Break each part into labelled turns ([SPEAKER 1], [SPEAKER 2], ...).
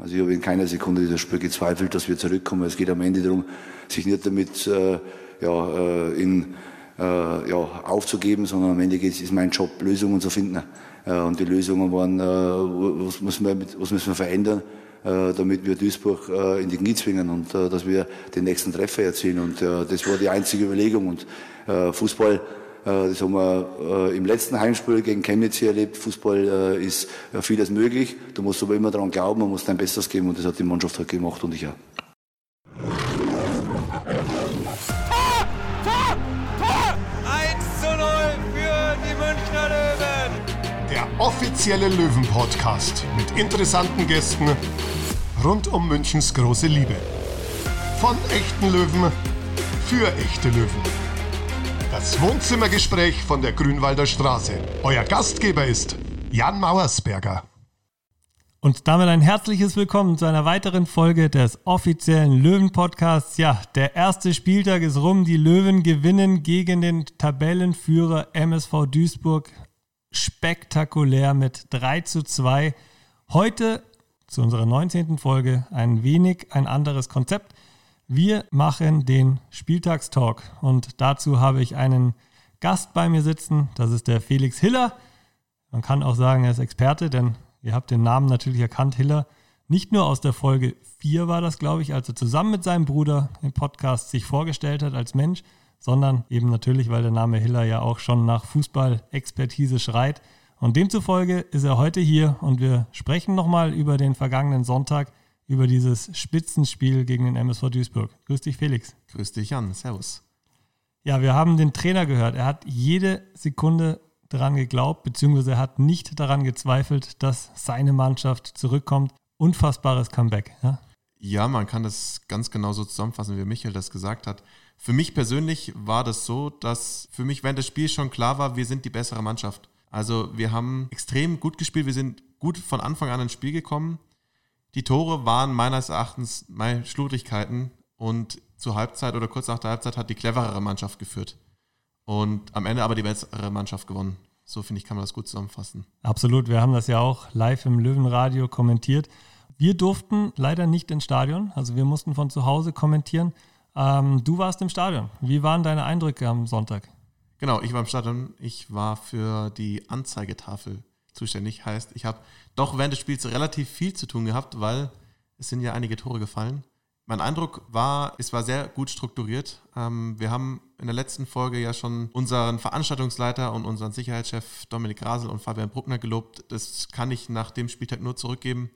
[SPEAKER 1] Also ich habe in keiner Sekunde dieses Spiel gezweifelt, dass wir zurückkommen. Es geht am Ende darum, sich nicht damit äh, ja, äh, in, äh, ja, aufzugeben, sondern am Ende geht es, ist mein Job, Lösungen zu finden. Äh, und die Lösungen waren, äh, was, müssen wir, was müssen wir verändern, äh, damit wir Duisburg äh, in die Knie zwingen und äh, dass wir den nächsten Treffer erzielen. Und äh, das war die einzige Überlegung. Und äh, Fußball das haben wir äh, im letzten Heimspiel gegen Chemnitz hier erlebt. Fußball äh, ist vieles möglich. Du musst aber immer daran glauben, man muss dein Bestes geben und das hat die Mannschaft halt gemacht und ich auch.
[SPEAKER 2] Tor! Tor! 1 zu 0 für die Münchner Löwen.
[SPEAKER 3] Der offizielle Löwen-Podcast mit interessanten Gästen rund um Münchens große Liebe. Von echten Löwen für echte Löwen. Das Wohnzimmergespräch von der Grünwalder Straße. Euer Gastgeber ist Jan Mauersberger.
[SPEAKER 4] Und damit ein herzliches Willkommen zu einer weiteren Folge des offiziellen Löwen-Podcasts. Ja, der erste Spieltag ist rum. Die Löwen gewinnen gegen den Tabellenführer MSV Duisburg spektakulär mit 3 zu 2. Heute zu unserer 19. Folge ein wenig ein anderes Konzept. Wir machen den Spieltagstalk und dazu habe ich einen Gast bei mir sitzen. Das ist der Felix Hiller. Man kann auch sagen, er ist Experte, denn ihr habt den Namen natürlich erkannt, Hiller. Nicht nur aus der Folge 4 war das, glaube ich, als er zusammen mit seinem Bruder im Podcast sich vorgestellt hat als Mensch, sondern eben natürlich, weil der Name Hiller ja auch schon nach Fußball-Expertise schreit. Und demzufolge ist er heute hier und wir sprechen nochmal über den vergangenen Sonntag, über dieses Spitzenspiel gegen den MSV Duisburg. Grüß dich, Felix.
[SPEAKER 5] Grüß dich, Jan. Servus.
[SPEAKER 4] Ja, wir haben den Trainer gehört. Er hat jede Sekunde daran geglaubt, beziehungsweise er hat nicht daran gezweifelt, dass seine Mannschaft zurückkommt. Unfassbares Comeback. Ja?
[SPEAKER 5] ja, man kann das ganz genau so zusammenfassen, wie Michael das gesagt hat. Für mich persönlich war das so, dass für mich während des Spiels schon klar war, wir sind die bessere Mannschaft. Also wir haben extrem gut gespielt, wir sind gut von Anfang an ins Spiel gekommen. Die Tore waren meines Erachtens meine Schludrigkeiten und zur Halbzeit oder kurz nach der Halbzeit hat die cleverere Mannschaft geführt. Und am Ende aber die bessere Mannschaft gewonnen. So finde ich, kann man das gut zusammenfassen.
[SPEAKER 4] Absolut. Wir haben das ja auch live im Löwenradio kommentiert. Wir durften leider nicht ins Stadion. Also wir mussten von zu Hause kommentieren. Ähm, du warst im Stadion. Wie waren deine Eindrücke am Sonntag?
[SPEAKER 5] Genau, ich war im Stadion. Ich war für die Anzeigetafel zuständig. Heißt, ich habe doch während des Spiels relativ viel zu tun gehabt, weil es sind ja einige Tore gefallen. Mein Eindruck war, es war sehr gut strukturiert. Ähm, wir haben in der letzten Folge ja schon unseren Veranstaltungsleiter und unseren Sicherheitschef Dominik Grasel und Fabian Bruckner gelobt. Das kann ich nach dem Spieltag nur zurückgeben.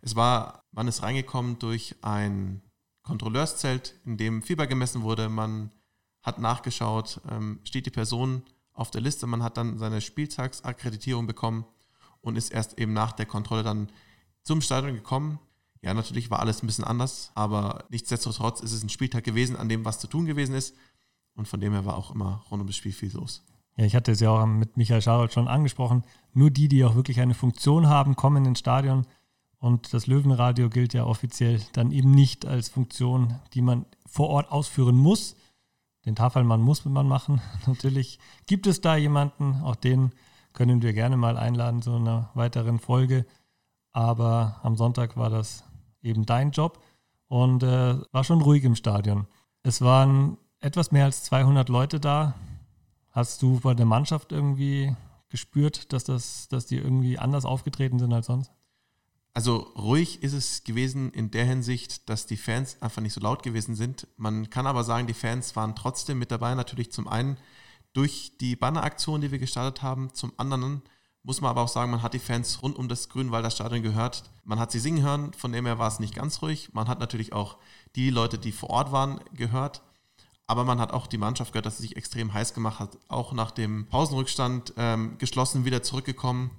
[SPEAKER 5] Es war, man ist reingekommen durch ein Kontrolleurszelt, in dem Fieber gemessen wurde. Man hat nachgeschaut, ähm, steht die Person auf der Liste. Man hat dann seine Spieltagsakkreditierung bekommen und ist erst eben nach der Kontrolle dann zum Stadion gekommen. Ja, natürlich war alles ein bisschen anders, aber nichtsdestotrotz ist es ein Spieltag gewesen, an dem was zu tun gewesen ist. Und von dem her war auch immer rund um das Spiel viel los.
[SPEAKER 4] Ja, ich hatte es ja auch mit Michael Scharold schon angesprochen. Nur die, die auch wirklich eine Funktion haben, kommen ins Stadion. Und das Löwenradio gilt ja offiziell dann eben nicht als Funktion, die man vor Ort ausführen muss. Den Tafelmann muss man machen. Natürlich gibt es da jemanden, auch den können wir gerne mal einladen zu einer weiteren Folge. Aber am Sonntag war das eben dein Job und äh, war schon ruhig im Stadion. Es waren etwas mehr als 200 Leute da. Hast du bei der Mannschaft irgendwie gespürt, dass, das, dass die irgendwie anders aufgetreten sind als sonst?
[SPEAKER 5] Also ruhig ist es gewesen in der Hinsicht, dass die Fans einfach nicht so laut gewesen sind. Man kann aber sagen, die Fans waren trotzdem mit dabei. Natürlich zum einen durch die Banneraktion, die wir gestartet haben. Zum anderen muss man aber auch sagen, man hat die Fans rund um das Grünwalder Stadion gehört. Man hat sie singen hören, von dem her war es nicht ganz ruhig. Man hat natürlich auch die Leute, die vor Ort waren, gehört. Aber man hat auch die Mannschaft gehört, dass sie sich extrem heiß gemacht hat. Auch nach dem Pausenrückstand ähm, geschlossen wieder zurückgekommen,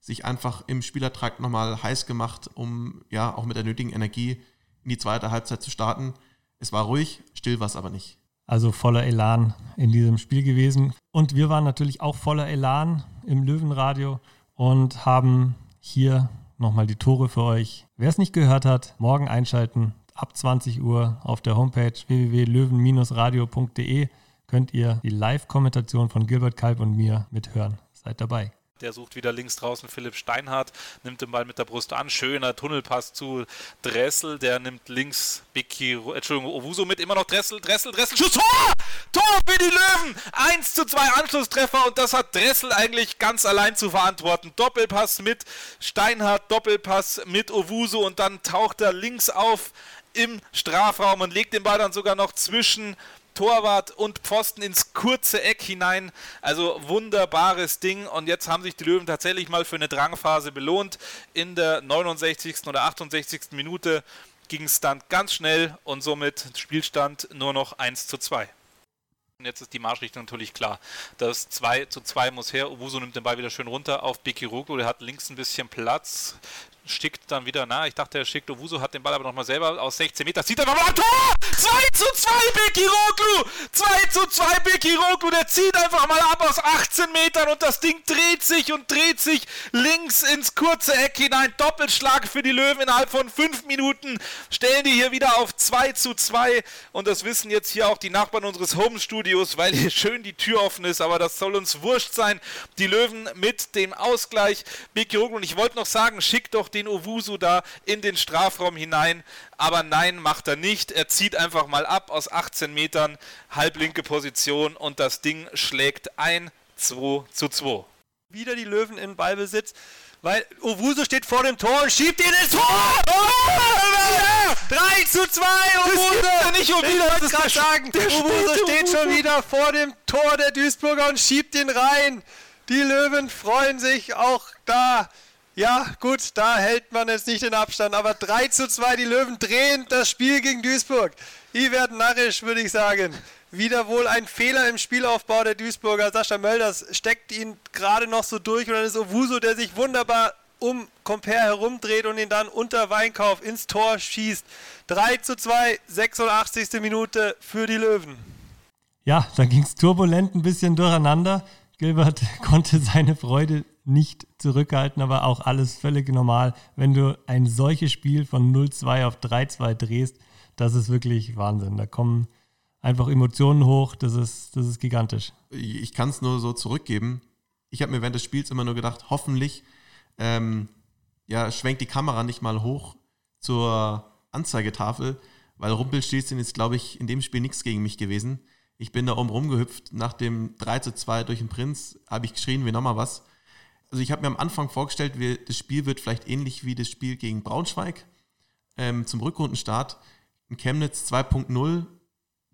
[SPEAKER 5] sich einfach im Spielertrakt nochmal heiß gemacht, um ja auch mit der nötigen Energie in die zweite Halbzeit zu starten. Es war ruhig, still war es aber nicht.
[SPEAKER 4] Also voller Elan in diesem Spiel gewesen. Und wir waren natürlich auch voller Elan im Löwenradio und haben hier nochmal die Tore für euch. Wer es nicht gehört hat, morgen einschalten. Ab 20 Uhr auf der Homepage www.löwen-radio.de könnt ihr die Live-Kommentation von Gilbert Kalb und mir mithören. Seid dabei.
[SPEAKER 6] Der sucht wieder links draußen Philipp Steinhardt, nimmt den Ball mit der Brust an. Schöner Tunnelpass zu Dressel. Der nimmt links Biki, Entschuldigung, Owuso mit. Immer noch Dressel, Dressel, Dressel. Schuss, Tor! Tor für die Löwen! 1 zu 2 Anschlusstreffer und das hat Dressel eigentlich ganz allein zu verantworten. Doppelpass mit Steinhardt, Doppelpass mit Owuso und dann taucht er links auf im Strafraum und legt den Ball dann sogar noch zwischen Torwart und Pfosten ins kurze Eck hinein. Also wunderbares Ding. Und jetzt haben sich die Löwen tatsächlich mal für eine Drangphase belohnt. In der 69. oder 68. Minute ging es dann ganz schnell und somit Spielstand nur noch 1 zu 2. Und jetzt ist die Marschrichtung natürlich klar. Das 2 zu 2 muss her. Ubuso nimmt den Ball wieder schön runter auf Bikiruku. Der hat links ein bisschen Platz schickt dann wieder, na, ich dachte, er schickt Owuso, hat den Ball aber nochmal selber aus 16 Meter, sieht er nochmal ein Tor! 2 zu 2 Bekiroglu! 2 zu 2 Bekiroglu, der zieht einfach mal ab aus 18 Metern und das Ding dreht sich und dreht sich links ins kurze Eck hinein. Doppelschlag für die Löwen innerhalb von 5 Minuten. Stellen die hier wieder auf 2 zu 2 und das wissen jetzt hier auch die Nachbarn unseres Home-Studios, weil hier schön die Tür offen ist, aber das soll uns wurscht sein. Die Löwen mit dem Ausgleich. Bekiroglu und ich wollte noch sagen, schickt doch den Owusu da in den Strafraum hinein. Aber nein, macht er nicht. Er zieht einfach mal ab aus 18 Metern, halblinke Position und das Ding schlägt ein 2 zu 2.
[SPEAKER 2] Wieder die Löwen in Ballbesitz. Weil Owusu steht vor dem Tor und schiebt ihn ins Tor! Oh, 3 zu 2! Owusu!
[SPEAKER 6] nicht
[SPEAKER 2] ich wollte gerade sagen, Owusu steht schon wieder vor dem Tor der Duisburger und schiebt ihn rein. Die Löwen freuen sich auch da. Ja, gut, da hält man jetzt nicht den Abstand, aber 3 zu 2, die Löwen drehen das Spiel gegen Duisburg. Die werden narrisch, würde ich sagen. Wieder wohl ein Fehler im Spielaufbau der Duisburger. Sascha Mölders steckt ihn gerade noch so durch und dann ist Owuso, der sich wunderbar um Compare herumdreht und ihn dann unter Weinkauf ins Tor schießt. 3 zu 2, 86. Minute für die Löwen.
[SPEAKER 4] Ja, da ging es turbulent ein bisschen durcheinander. Gilbert konnte seine Freude nicht zurückhalten, aber auch alles völlig normal. Wenn du ein solches Spiel von 0-2 auf 3-2 drehst, das ist wirklich Wahnsinn. Da kommen einfach Emotionen hoch, das ist, das ist gigantisch.
[SPEAKER 5] Ich kann es nur so zurückgeben. Ich habe mir während des Spiels immer nur gedacht, hoffentlich ähm, ja, schwenkt die Kamera nicht mal hoch zur Anzeigetafel, weil Rumpelstilzchen ist, glaube ich, in dem Spiel nichts gegen mich gewesen. Ich bin da oben rumgehüpft. Nach dem 3 zu 2 durch den Prinz habe ich geschrien wie nochmal was also ich habe mir am Anfang vorgestellt, wir, das Spiel wird vielleicht ähnlich wie das Spiel gegen Braunschweig ähm, zum Rückrundenstart. Chemnitz 2.0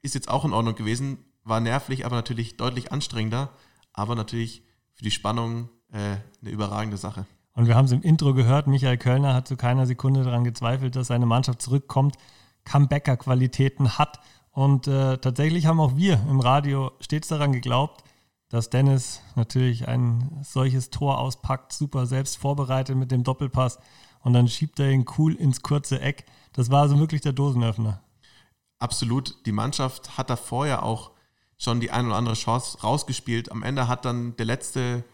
[SPEAKER 5] ist jetzt auch in Ordnung gewesen, war nervlich, aber natürlich deutlich anstrengender, aber natürlich für die Spannung äh, eine überragende Sache.
[SPEAKER 4] Und wir haben es im Intro gehört, Michael Kölner hat zu keiner Sekunde daran gezweifelt, dass seine Mannschaft zurückkommt, Comebacker-Qualitäten hat. Und äh, tatsächlich haben auch wir im Radio stets daran geglaubt, dass Dennis natürlich ein solches Tor auspackt, super selbst vorbereitet mit dem Doppelpass und dann schiebt er ihn cool ins kurze Eck. Das war also wirklich der Dosenöffner.
[SPEAKER 5] Absolut. Die Mannschaft hat da vorher auch schon die ein oder andere Chance rausgespielt. Am Ende hat dann der letzte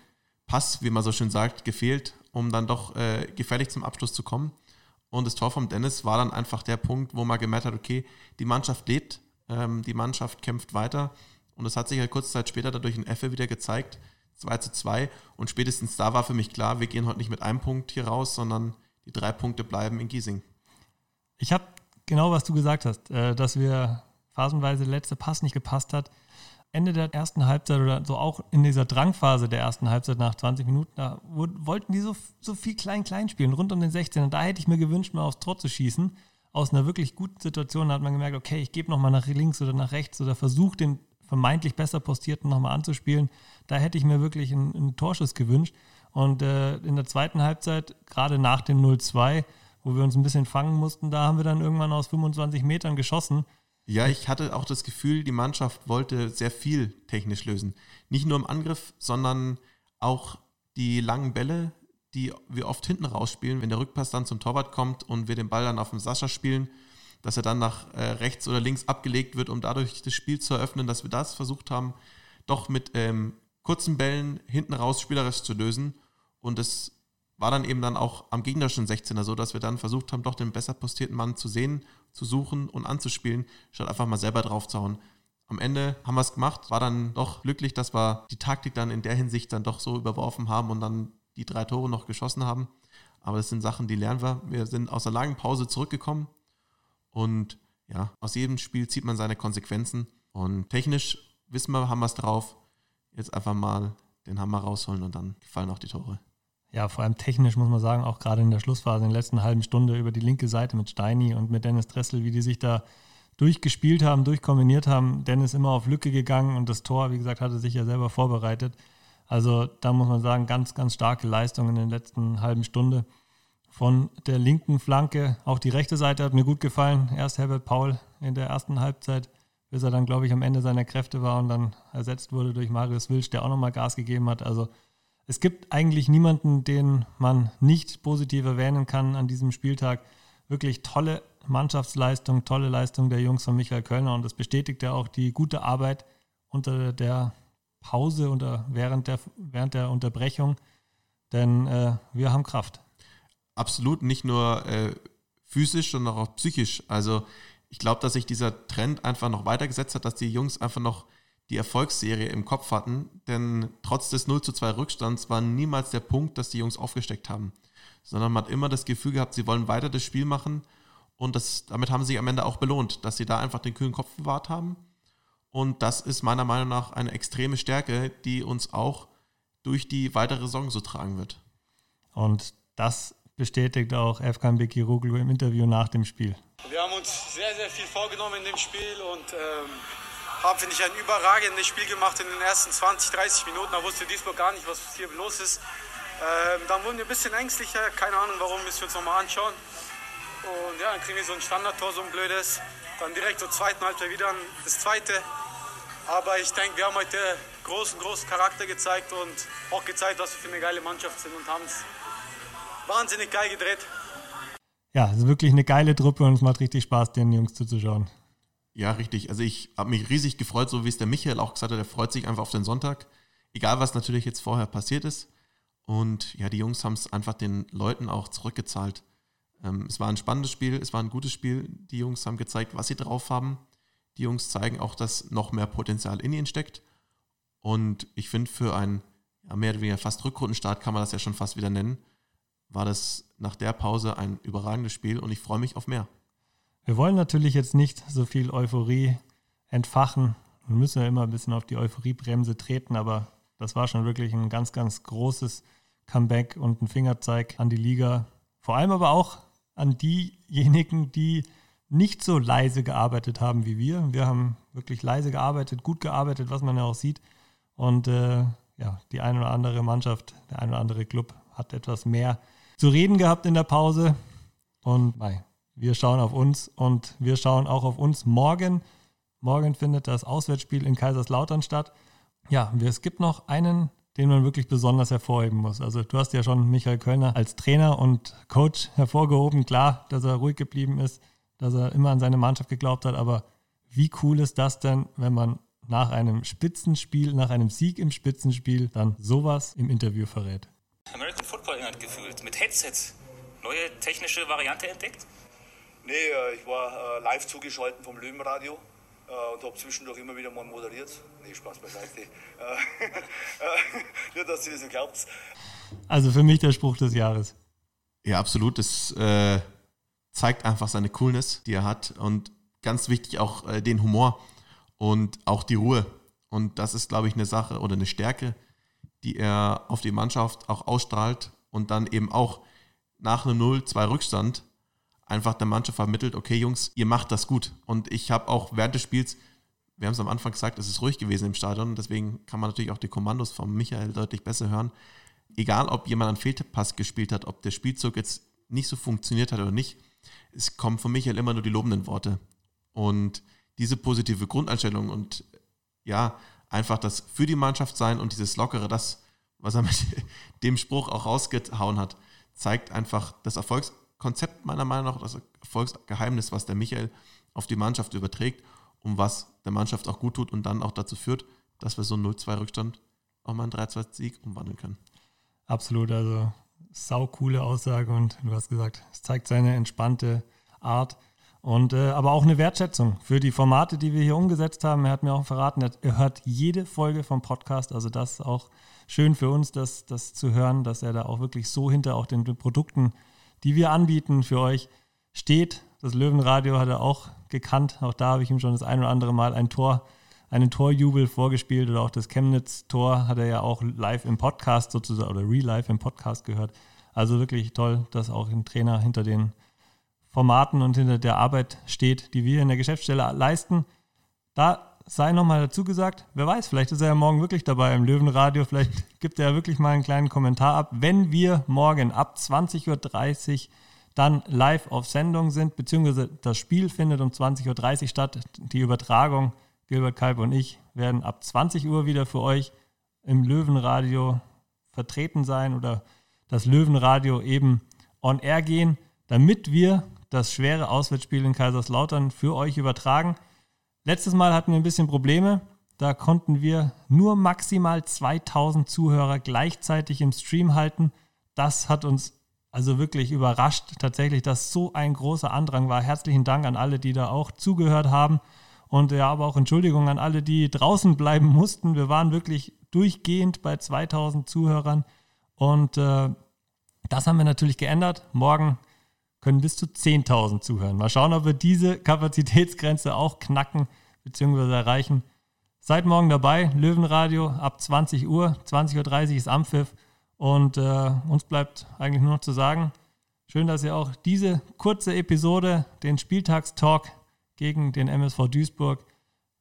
[SPEAKER 5] Pass, wie man so schön sagt, gefehlt, um dann doch äh, gefährlich zum Abschluss zu kommen. Und das Tor von Dennis war dann einfach der Punkt, wo man gemerkt hat, okay, die Mannschaft lebt, ähm, die Mannschaft kämpft weiter und das hat sich ja kurze Zeit später dadurch in Effe wieder gezeigt. 2 zu 2. Und spätestens da war für mich klar, wir gehen heute nicht mit einem Punkt hier raus, sondern die drei Punkte bleiben in Giesing.
[SPEAKER 4] Ich habe genau, was du gesagt hast, äh, dass wir phasenweise der letzte Pass nicht gepasst hat. Ende der ersten Halbzeit oder so auch in dieser Drangphase der ersten Halbzeit nach 20 Minuten, da wollten die so, so viel klein-klein spielen, rund um den 16. Und da hätte ich mir gewünscht, mal aufs Tor zu schießen. Aus einer wirklich guten Situation hat man gemerkt, okay, ich gebe nochmal nach links oder nach rechts oder versuche den vermeintlich besser postierten nochmal anzuspielen. Da hätte ich mir wirklich einen, einen Torschuss gewünscht. Und äh, in der zweiten Halbzeit, gerade nach dem 0-2, wo wir uns ein bisschen fangen mussten, da haben wir dann irgendwann aus 25 Metern geschossen.
[SPEAKER 5] Ja, ich hatte auch das Gefühl, die Mannschaft wollte sehr viel technisch lösen. Nicht nur im Angriff, sondern auch die langen Bälle, die wir oft hinten rausspielen, wenn der Rückpass dann zum Torwart kommt und wir den Ball dann auf den Sascha spielen dass er dann nach äh, rechts oder links abgelegt wird, um dadurch das Spiel zu eröffnen, dass wir das versucht haben, doch mit ähm, kurzen Bällen hinten raus spielerisch zu lösen. Und es war dann eben dann auch am gegnerischen 16er so, dass wir dann versucht haben, doch den besser postierten Mann zu sehen, zu suchen und anzuspielen, statt einfach mal selber drauf zu hauen. am Ende haben wir es gemacht, war dann doch glücklich, dass wir die Taktik dann in der Hinsicht dann doch so überworfen haben und dann die drei Tore noch geschossen haben. Aber das sind Sachen, die lernen wir. Wir sind aus der langen Pause zurückgekommen und ja, aus jedem Spiel zieht man seine Konsequenzen. Und technisch wissen wir, haben wir es drauf. Jetzt einfach mal den Hammer rausholen und dann fallen auch die Tore.
[SPEAKER 4] Ja, vor allem technisch muss man sagen, auch gerade in der Schlussphase, in der letzten halben Stunde über die linke Seite mit Steini und mit Dennis Dressel, wie die sich da durchgespielt haben, durchkombiniert haben. Dennis immer auf Lücke gegangen und das Tor, wie gesagt, hatte sich ja selber vorbereitet. Also da muss man sagen, ganz, ganz starke Leistung in der letzten halben Stunde von der linken Flanke. Auch die rechte Seite hat mir gut gefallen. Erst Herbert Paul in der ersten Halbzeit, bis er dann, glaube ich, am Ende seiner Kräfte war und dann ersetzt wurde durch Marius Wilsch, der auch nochmal Gas gegeben hat. Also es gibt eigentlich niemanden, den man nicht positiv erwähnen kann an diesem Spieltag. Wirklich tolle Mannschaftsleistung, tolle Leistung der Jungs von Michael Kölner und das bestätigt ja auch die gute Arbeit unter der Pause oder während der, während der Unterbrechung, denn äh, wir haben Kraft.
[SPEAKER 5] Absolut, nicht nur äh, physisch, sondern auch psychisch. Also ich glaube, dass sich dieser Trend einfach noch weitergesetzt hat, dass die Jungs einfach noch die Erfolgsserie im Kopf hatten, denn trotz des 0 zu 2 Rückstands war niemals der Punkt, dass die Jungs aufgesteckt haben, sondern man hat immer das Gefühl gehabt, sie wollen weiter das Spiel machen. Und das, damit haben sie sich am Ende auch belohnt, dass sie da einfach den kühlen Kopf bewahrt haben. Und das ist meiner Meinung nach eine extreme Stärke, die uns auch durch die weitere Saison so tragen wird.
[SPEAKER 4] Und das bestätigt auch Efkan Bekiroglu im Interview nach dem Spiel.
[SPEAKER 7] Wir haben uns sehr, sehr viel vorgenommen in dem Spiel und ähm, haben, finde ich, ein überragendes Spiel gemacht in den ersten 20, 30 Minuten. Da wusste Duisburg gar nicht, was hier los ist. Ähm, dann wurden wir ein bisschen ängstlicher, keine Ahnung warum, müssen wir uns nochmal anschauen. Und ja, dann kriegen wir so ein Standardtor, so ein blödes. Dann direkt zur zweiten Halbzeit wieder das zweite. Aber ich denke, wir haben heute großen, großen Charakter gezeigt und auch gezeigt, was wir für eine geile Mannschaft sind und haben es wahnsinnig geil gedreht.
[SPEAKER 4] Ja, es ist wirklich eine geile Truppe und es macht richtig Spaß, den Jungs zuzuschauen.
[SPEAKER 5] Ja, richtig. Also ich habe mich riesig gefreut, so wie es der Michael auch gesagt hat, er freut sich einfach auf den Sonntag. Egal, was natürlich jetzt vorher passiert ist. Und ja, die Jungs haben es einfach den Leuten auch zurückgezahlt. Ähm, es war ein spannendes Spiel, es war ein gutes Spiel. Die Jungs haben gezeigt, was sie drauf haben. Die Jungs zeigen auch, dass noch mehr Potenzial in ihnen steckt. Und ich finde, für einen ja, mehr oder weniger fast Rückrundenstart kann man das ja schon fast wieder nennen, war das nach der Pause ein überragendes Spiel und ich freue mich auf mehr.
[SPEAKER 4] Wir wollen natürlich jetzt nicht so viel Euphorie entfachen. Wir müssen ja immer ein bisschen auf die Euphoriebremse treten, aber das war schon wirklich ein ganz, ganz großes Comeback und ein Fingerzeig an die Liga. Vor allem aber auch an diejenigen, die nicht so leise gearbeitet haben wie wir. Wir haben wirklich leise gearbeitet, gut gearbeitet, was man ja auch sieht. Und äh, ja, die eine oder andere Mannschaft, der eine oder andere Club hat etwas mehr zu reden gehabt in der Pause. Und nein, wir schauen auf uns und wir schauen auch auf uns morgen. Morgen findet das Auswärtsspiel in Kaiserslautern statt. Ja, es gibt noch einen, den man wirklich besonders hervorheben muss. Also du hast ja schon Michael Kölner als Trainer und Coach hervorgehoben. Klar, dass er ruhig geblieben ist dass er immer an seine Mannschaft geglaubt hat. Aber wie cool ist das denn, wenn man nach einem Spitzenspiel, nach einem Sieg im Spitzenspiel dann sowas im Interview verrät?
[SPEAKER 8] Hat gefühlt, mit Headsets. Neue technische Variante entdeckt?
[SPEAKER 1] Nee, äh, ich war äh, live zugeschaltet vom Löwenradio äh, und habe zwischendurch immer wieder mal moderiert. Nee, Spaß beiseite. Nur, dass ihr das nicht glaubt.
[SPEAKER 4] Also für mich der Spruch des Jahres.
[SPEAKER 5] Ja, absolut. Das äh, zeigt einfach seine Coolness, die er hat und ganz wichtig auch äh, den Humor und auch die Ruhe. Und das ist, glaube ich, eine Sache oder eine Stärke, die er auf die Mannschaft auch ausstrahlt und dann eben auch nach einem 0-2 Rückstand einfach der Mannschaft vermittelt, okay Jungs, ihr macht das gut. Und ich habe auch während des Spiels, wir haben es am Anfang gesagt, es ist ruhig gewesen im Stadion, deswegen kann man natürlich auch die Kommandos von Michael deutlich besser hören. Egal, ob jemand einen Fehlpass gespielt hat, ob der Spielzug jetzt nicht so funktioniert hat oder nicht, es kommen von Michael immer nur die lobenden Worte. Und diese positive Grundeinstellung und ja, einfach das für die Mannschaft sein und dieses Lockere, das, was er mit dem Spruch auch rausgehauen hat, zeigt einfach das Erfolgskonzept meiner Meinung nach, das Erfolgsgeheimnis, was der Michael auf die Mannschaft überträgt und was der Mannschaft auch gut tut und dann auch dazu führt, dass wir so einen 0-2-Rückstand auch mal einen 3-2-Sieg umwandeln können.
[SPEAKER 4] Absolut, also sau coole Aussage und du hast gesagt, es zeigt seine entspannte Art. Und äh, aber auch eine Wertschätzung für die Formate, die wir hier umgesetzt haben. Er hat mir auch verraten, er hört jede Folge vom Podcast. Also das ist auch schön für uns, das, das zu hören, dass er da auch wirklich so hinter auch den Produkten, die wir anbieten für euch, steht. Das Löwenradio hat er auch gekannt. Auch da habe ich ihm schon das ein oder andere Mal ein Tor, einen Torjubel vorgespielt oder auch das Chemnitz-Tor hat er ja auch live im Podcast sozusagen oder real live im Podcast gehört. Also wirklich toll, dass auch ein Trainer hinter den Formaten und hinter der Arbeit steht, die wir in der Geschäftsstelle leisten. Da sei nochmal dazu gesagt, wer weiß, vielleicht ist er ja morgen wirklich dabei im Löwenradio, vielleicht gibt er ja wirklich mal einen kleinen Kommentar ab, wenn wir morgen ab 20.30 Uhr dann live auf Sendung sind, beziehungsweise das Spiel findet um 20.30 Uhr statt. Die Übertragung, Gilbert Kalb und ich, werden ab 20 Uhr wieder für euch im Löwenradio vertreten sein oder das Löwenradio eben on air gehen, damit wir das schwere Auswärtsspiel in Kaiserslautern für euch übertragen. Letztes Mal hatten wir ein bisschen Probleme. Da konnten wir nur maximal 2000 Zuhörer gleichzeitig im Stream halten. Das hat uns also wirklich überrascht, tatsächlich, dass so ein großer Andrang war. Herzlichen Dank an alle, die da auch zugehört haben. Und ja, aber auch Entschuldigung an alle, die draußen bleiben mussten. Wir waren wirklich durchgehend bei 2000 Zuhörern. Und äh, das haben wir natürlich geändert. Morgen können bis zu 10.000 zuhören. Mal schauen, ob wir diese Kapazitätsgrenze auch knacken bzw. erreichen. Seid morgen dabei, Löwenradio ab 20 Uhr, 20.30 Uhr ist Ampfiff und äh, uns bleibt eigentlich nur noch zu sagen, schön, dass ihr auch diese kurze Episode, den Spieltagstalk gegen den MSV Duisburg,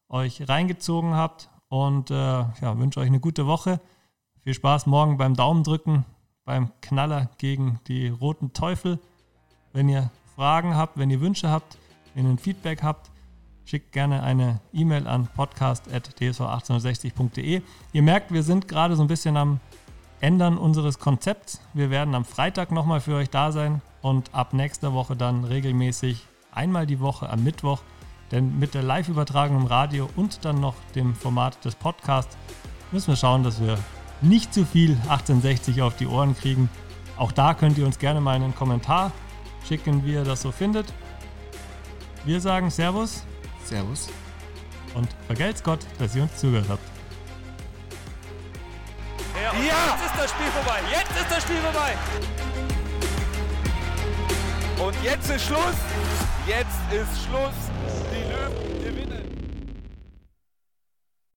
[SPEAKER 4] euch reingezogen habt und äh, ja, wünsche euch eine gute Woche. Viel Spaß morgen beim Daumen drücken, beim Knaller gegen die Roten Teufel. Wenn ihr Fragen habt, wenn ihr Wünsche habt, wenn ihr ein Feedback habt, schickt gerne eine E-Mail an podcast.dsv1860.de. Ihr merkt, wir sind gerade so ein bisschen am Ändern unseres Konzepts. Wir werden am Freitag nochmal für euch da sein und ab nächster Woche dann regelmäßig einmal die Woche am Mittwoch. Denn mit der Live-Übertragung im Radio und dann noch dem Format des Podcasts müssen wir schauen, dass wir nicht zu viel 1860 auf die Ohren kriegen. Auch da könnt ihr uns gerne mal einen Kommentar schicken, wie ihr das so findet. Wir sagen Servus.
[SPEAKER 5] Servus.
[SPEAKER 4] Und vergelt's Gott, dass ihr uns zugehört habt.
[SPEAKER 9] Ja, ja, jetzt ist das Spiel vorbei. Jetzt ist das Spiel vorbei. Und jetzt ist Schluss. Jetzt ist Schluss. Die Löwen gewinnen.